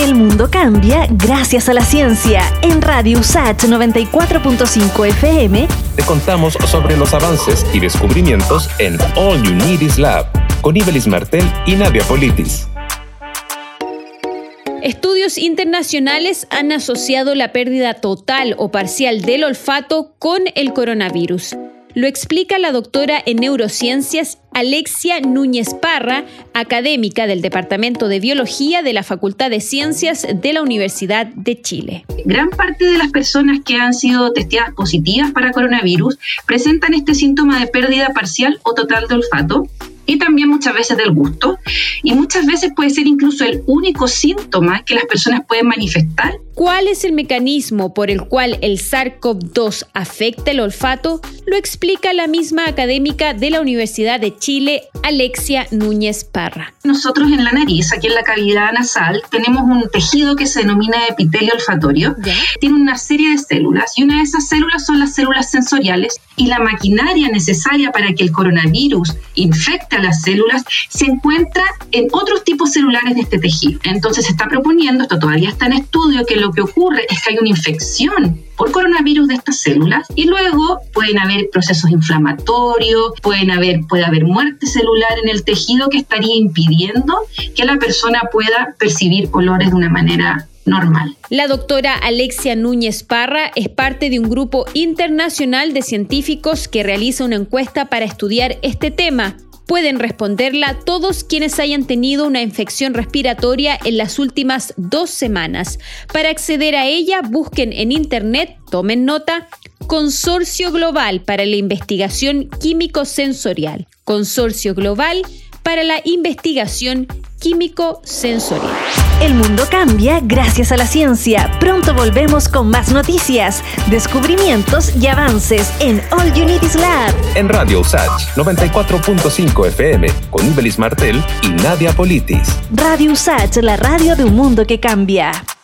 El mundo cambia gracias a la ciencia. En Radio USAT 94.5 FM te contamos sobre los avances y descubrimientos en All You Need Is Lab con Ibelis Martel y Nadia Politis. Estudios internacionales han asociado la pérdida total o parcial del olfato con el coronavirus. Lo explica la doctora en neurociencias Alexia Núñez Parra, académica del Departamento de Biología de la Facultad de Ciencias de la Universidad de Chile. Gran parte de las personas que han sido testeadas positivas para coronavirus presentan este síntoma de pérdida parcial o total de olfato y también muchas veces del gusto. Y muchas veces puede ser incluso el único síntoma que las personas pueden manifestar. ¿Cuál es el mecanismo por el cual el SARS-CoV-2 afecta el olfato? Lo explica la misma académica de la Universidad de Chile, Alexia Núñez Parra. Nosotros en la nariz, aquí en la cavidad nasal, tenemos un tejido que se denomina epitelio olfatorio. Tiene una serie de células y una de esas células son las células sensoriales y la maquinaria necesaria para que el coronavirus infecte las células se encuentra en otros tipos celulares de este tejido. Entonces se está proponiendo, esto todavía está en estudio, que lo que ocurre es que hay una infección por coronavirus de estas células y luego pueden haber procesos inflamatorios, pueden haber, puede haber muerte celular en el tejido que estaría impidiendo que la persona pueda percibir olores de una manera normal. La doctora Alexia Núñez Parra es parte de un grupo internacional de científicos que realiza una encuesta para estudiar este tema. Pueden responderla todos quienes hayan tenido una infección respiratoria en las últimas dos semanas. Para acceder a ella, busquen en Internet, tomen nota, Consorcio Global para la Investigación Químico-Sensorial. Consorcio Global para la Investigación Químico-Sensorial. El mundo cambia gracias a la ciencia. Pronto volvemos con más noticias, descubrimientos y avances en All Unities Lab. En Radio USACH 94.5 FM con Ibelis Martel y Nadia Politis. Radio USACH, la radio de un mundo que cambia.